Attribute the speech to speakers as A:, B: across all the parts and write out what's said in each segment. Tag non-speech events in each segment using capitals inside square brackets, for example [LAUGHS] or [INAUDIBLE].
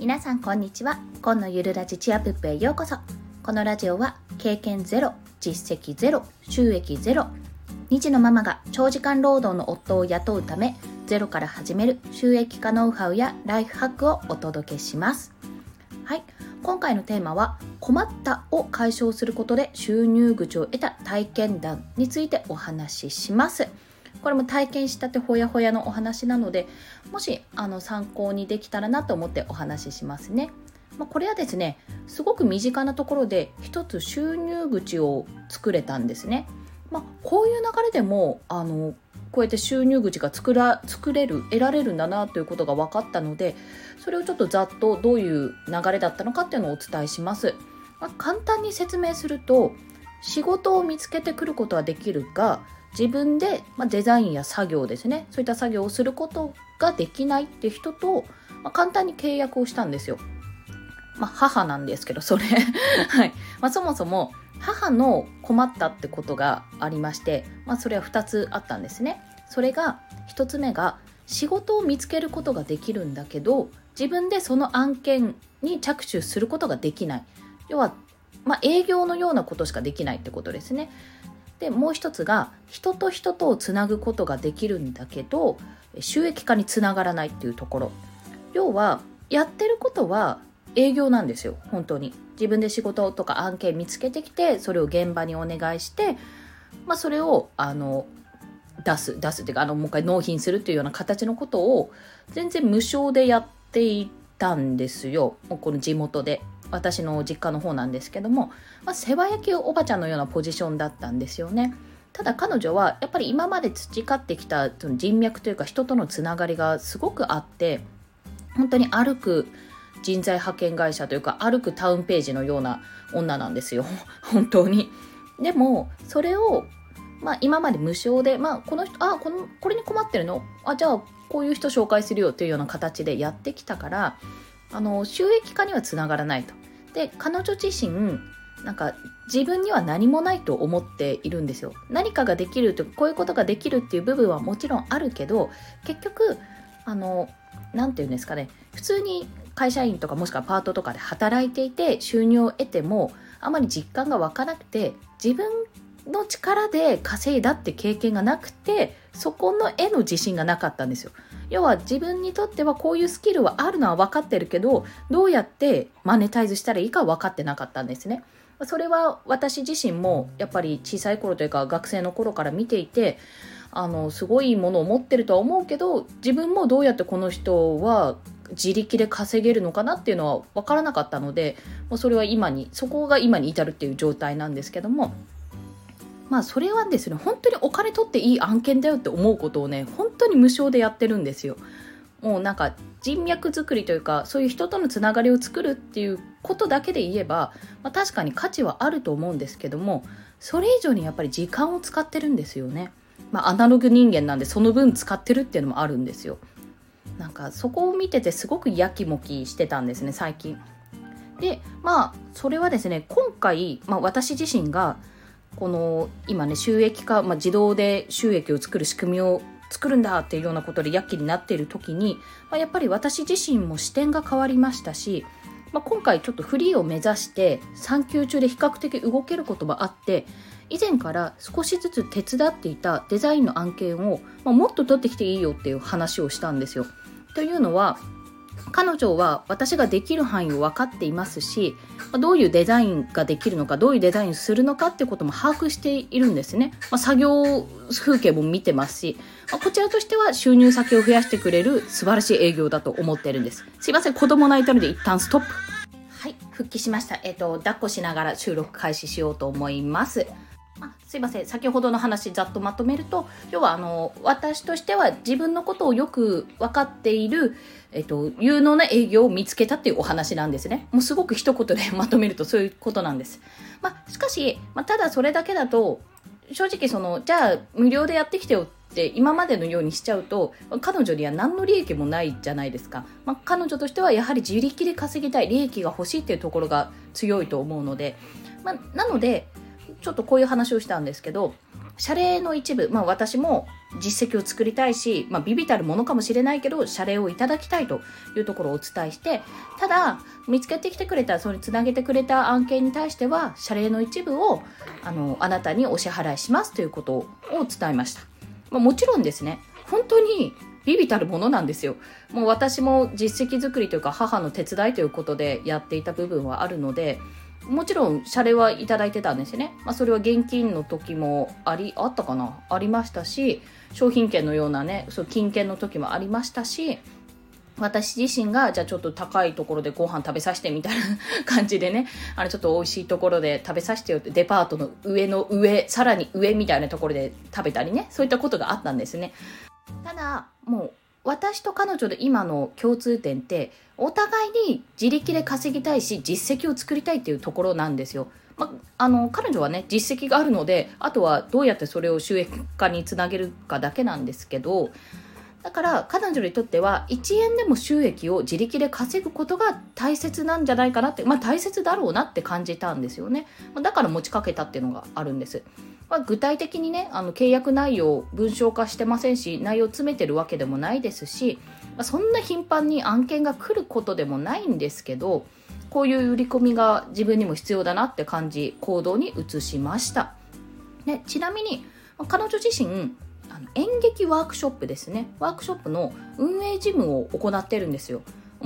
A: 皆さんこんにちは。今のゆるラジチアプップへようこそ。このラジオは経験ゼロ実績ゼロ収益ゼロ2児のママが長時間労働の夫を雇うためゼロから始める収益化ノウハウやライフハックをお届けします。はい。今回のテーマは困ったを解消することで収入口を得た体験談についてお話しします。これも体験したてほやほやのお話なのでもしあの参考にできたらなと思ってお話ししますね。まあ、これはですねすごく身近なところで一つ収入口を作れたんですね。まあ、こういう流れでもあのこうやって収入口が作ら作れる得られるんだなということが分かったのでそれをちょっとざっとどういう流れだったのかっていうのをお伝えします。まあ、簡単に説明すると仕事を見つけてくることはできるが自分で、まあ、デザインや作業ですねそういった作業をすることができないって人と、まあ、簡単に契約をしたんですよ。まあ、母なんですけどそれ [LAUGHS] はいまあ、そもそも母の困ったってことがありまして、まあ、それは2つあったんですね。それが1つ目が仕事を見つけることができるんだけど自分でその案件に着手することができない要は、まあ、営業のようなことしかできないってことですね。でもう一つが人と人とをつなぐことができるんだけど収益化につながらないっていうところ。要はやってることは営業なんですよ本当に。自分で仕事とか案件見つけてきてそれを現場にお願いして、まあ、それをあの出す出すっていうかあのもう一回納品するっていうような形のことを全然無償でやっていたんですよ。この地元で。私の実家の方なんですけども、まあ、世話焼きおばちゃんのようなポジションだったんですよね。ただ彼女はやっぱり今まで培ってきた人脈というか人とのつながりがすごくあって本当に歩く人材派遣会社というか歩くタウンページのような女なんですよ [LAUGHS] 本当に。でもそれを、まあ、今まで無償で、まあ、この人あこのこれに困ってるの？あじゃあこういう人紹介するよというような形でやってきたからあの収益化にはつながらないと。で彼女自身なんか自分には何もないと思っているんですよ。何かができるとこういうことができるっていう部分はもちろんあるけど結局あの何て言うんですかね普通に会社員とかもしくはパートとかで働いていて収入を得てもあまり実感が湧かなくて自分の力で稼いだって経験がなくてそこの絵の自信がなかったんですよ。要は自分にとってはこういうスキルはあるのは分かってるけどどうやってマネタイズしたらいいか分かってなかったんですね。それは私自身もやっぱり小さい頃というか学生の頃から見ていてあのすごいものを持ってるとは思うけど自分もどうやってこの人は自力で稼げるのかなっていうのは分からなかったのでもうそれは今にそこが今に至るっていう状態なんですけどもまあそれはですね本当にお金取っていい案件だよって思うことをね本当に無償でやってるんですよ。もうなんか人脈作りというかそういう人とのつながりを作るっていうことだけで言えば、まあ、確かに価値はあると思うんですけどもそれ以上にやっぱり時間を使ってるんですよね。まあ、アナログ人間なんでその分使ってるっていうのもあるんですよ。なんかそこを見ててすごくやきもきしてたんですね最近。でまあそれはですね今回、まあ、私自身がこの今ね収益化、まあ、自動で収益を作る仕組みを作るんだっていうようなことで躍起になっている時に、まあ、やっぱり私自身も視点が変わりましたし、まあ、今回ちょっとフリーを目指して産休中で比較的動けることもあって以前から少しずつ手伝っていたデザインの案件を、まあ、もっと取ってきていいよっていう話をしたんですよ。というのは彼女は私ができる範囲を分かっていますしどういうデザインができるのかどういうデザインするのかっていうことも把握しているんですね、まあ、作業風景も見てますし、まあ、こちらとしては収入先を増やしてくれる素晴らしい営業だと思ってるんです。すいません子供泣いたので一旦ストップ。はい復帰しました。えっ、と抱っこしながら収録開始しようと思います。すいません。先ほどの話ざっとまとめると要はあの私としては自分のことをよく分かっている、えっと、有能な営業を見つけたっていうお話なんですね。もうすごく一言でまとめるとそういうことなんです、まあ、しかし、まあ、ただそれだけだと正直そのじゃあ無料でやってきてよって今までのようにしちゃうと彼女には何の利益もないじゃないですか、まあ、彼女としてはやはり自力で稼ぎたい利益が欲しいっていうところが強いと思うので、まあ、なのでちょっとこういう話をしたんですけど謝礼の一部、まあ、私も実績を作りたいし、まあ、ビビたるものかもしれないけど謝礼をいただきたいというところをお伝えしてただ見つけてきてくれたそれにつなげてくれた案件に対しては謝礼の一部をあのあなたにお支払いしますということを伝えました、まあ、もちろんですね本当にビビたるものなんですよ。もう私も実績作りというか母の手伝いということでやっていた部分はあるので、もちろん謝礼はいただいてたんですよね。まあ、それは現金の時もあり、あったかな？ありましたし、商品券のようなね、そう金券の時もありましたし、私自身が、じゃあちょっと高いところでご飯食べさせてみたいな感じでね、あれちょっと美味しいところで食べさせてよって、デパートの上の上、さらに上みたいなところで食べたりね、そういったことがあったんですね。ただ、もう私と彼女で今の共通点ってお互いに自力で稼ぎたいし実績を作りたいっていうところなんですよ。まあの彼女はね実績があるのであとはどうやってそれを収益化につなげるかだけなんですけどだから彼女にとっては1円でも収益を自力で稼ぐことが大切なんじゃないかなってまあ大切だろうなって感じたんですよねだから持ちかけたっていうのがあるんですまあ、具体的にねあの契約内容を文章化してませんし内容詰めてるわけでもないですし、まあ、そんな頻繁に案件が来ることでもないんですけどこういう売り込みが自分にも必要だなって感じ行動に移しました、ね、ちなみに彼女自身あの演劇ワークショップですねワークショップの運営事務を行ってるんですよ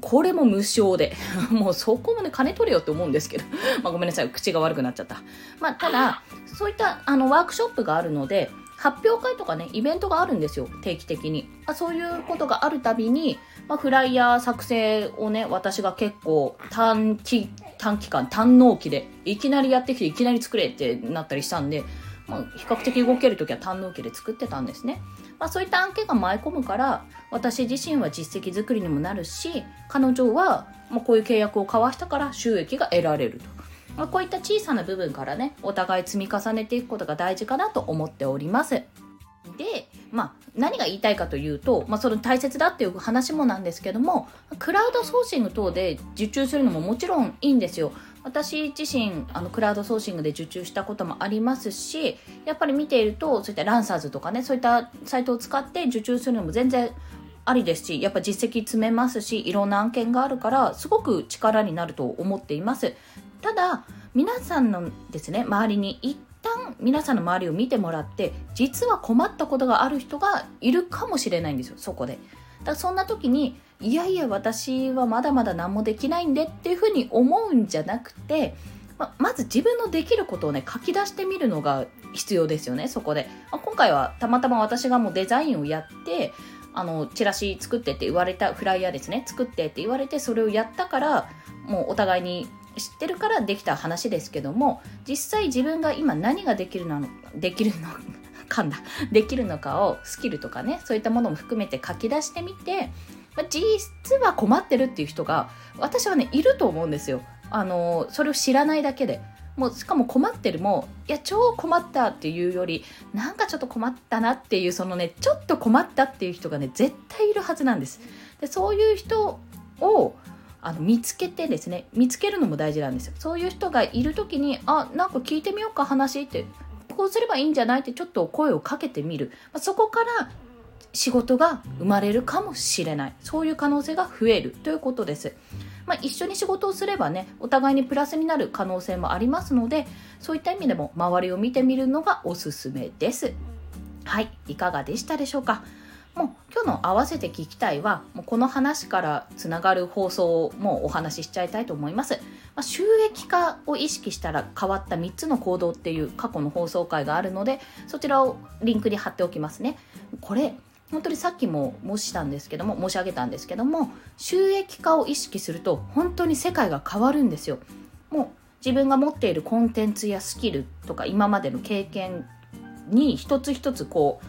A: これも無償で。[LAUGHS] もうそこまで金取れよって思うんですけど。[LAUGHS] まあごめんなさい。口が悪くなっちゃった。まあただ、そういったあのワークショップがあるので、発表会とかね、イベントがあるんですよ。定期的に。あ、そういうことがあるたびに、まあ、フライヤー作成をね、私が結構短期、短期間、短納期で、いきなりやってきていきなり作れってなったりしたんで、まあ、比較的動ける時は短納期で作ってたんですね。まあ、そういった案件が舞い込むから私自身は実績作りにもなるし彼女は、まあ、こういう契約を交わしたから収益が得られると、まあ、こういった小さな部分からねお互い積み重ねていくことが大事かなと思っております。で、まあ、何が言いたいかというと、まあ、その大切だっていう話もなんですけどもクラウドソーシング等で受注するのももちろんいいんですよ。私自身あのクラウドソーシングで受注したこともありますしやっぱり見ているとそういったランサーズとかねそういったサイトを使って受注するのも全然ありですしやっぱ実績積めますしいろんな案件があるからすごく力になると思っています。ただ皆さんのですね周りに一旦皆さんの周りを見てもらって実は困ったことがある人がいるかもしれないんですよそこで。だそんな時にいやいや私はまだまだ何もできないんでっていうふうに思うんじゃなくてままず自分のできることをね書き出してみるのが必要ですよねそこで、まあ、今回はたまたま私がもうデザインをやってあのチラシ作ってって言われたフライヤーですね作ってって言われてそれをやったからもうお互いに知ってるからできた話ですけども実際自分が今何ができるのできるの [LAUGHS] かんだ。できるのかをスキルとかねそういったものも含めて書き出してみてまあ、実は困ってるっていう人が私はねいると思うんですよ。あのそれを知らないだけで。もうしかも困ってるもいや超困ったっていうよりなんかちょっと困ったなっていうそのねちょっと困ったっていう人がね絶対いるはずなんです。でそういう人をあの見つけてですね見つけるのも大事なんですよ。そういう人がいる時にあなんか聞いてみようか話ってこうすればいいんじゃないってちょっと声をかけてみる、まあ、そこから仕事が生まれるかもしれない。そういう可能性が増える。ということです。まあ、一緒に仕事をすればねお互いにプラスになる可能性もありますのでそういった意味でも周りを見てみるのがおすすめです。はい。いかがでしたでしょうか？もう今日の合わせて聞きたいはもうこの話からつながる放送をもうお話ししちゃいたいと思います、まあ、収益化を意識したら変わった3つの行動っていう過去の放送回があるのでそちらをリンクに貼っておきますね。これ本当にさっきも申したんですけども申し上げたんですけども収益化を意識すると本当に世界が変わるんですよ。もう自分が持っているコンテンツやスキルとか今までの経験に一つ一つこう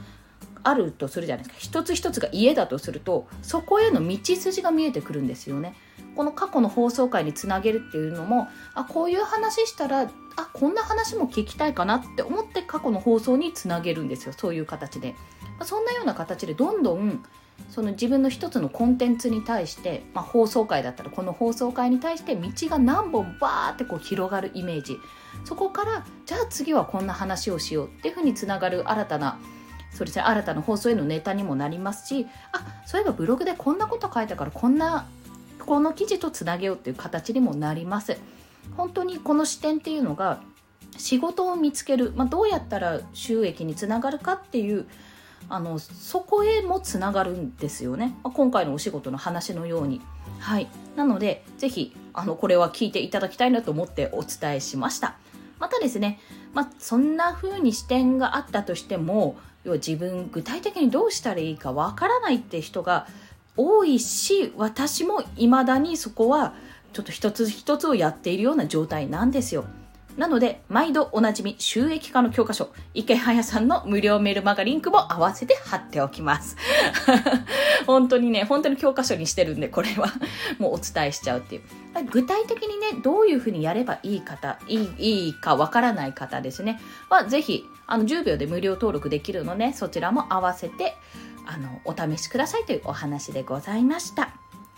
A: あるとするじゃないですか。一つ一つが家だとするとそこへの道筋が見えてくるんですよね。この過去の放送回につなげるっていうのもあこういう話したらあこんな話も聞きたいかなって思って過去の放送につなげるんですよ。そういう形で。まそんなような形でどんどんその自分の一つのコンテンツに対して、まあ、放送回だったらこの放送回に対して道が何本バーってこう広がるイメージ。そこからじゃあ次はこんな話をしようっていうふうにつながる新たなそれじゃ新たな放送へのネタにもなりますしあそういえばブログでこんなこと書いたからこんなこの記事とつなげようっていう形にもなります。本当にこの視点っていうのが仕事を見つける、まあ、どうやったら収益につながるかっていうあのそこへもつながるんですよね、まあ、今回のお仕事の話のように。はい。なのでぜひあのこれは聞いていただきたいなと思ってお伝えしました。またですね、まあ、そんな風に視点があったとしても要は自分具体的にどうしたらいいかわからないって人が多いし私も未だにそこはちょっと一つ一つをやっているような状態なんですよ。なので、毎度おなじみ収益化の教科書、池早さんの無料メルマガリンクも合わせて貼っておきます。[LAUGHS] 本当にね、本当に教科書にしてるんで、これは [LAUGHS] もうお伝えしちゃうっていう。具体的にね、どういうふうにやればいい方、いいいいかわからない方ですね、はぜひ、あの、10秒で無料登録できるので、そちらも合わせて、あの、お試しくださいというお話でございました。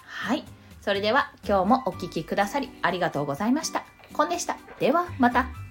A: はい。それでは今日もお聴きくださりありがとうございました。コンでした。ではまた。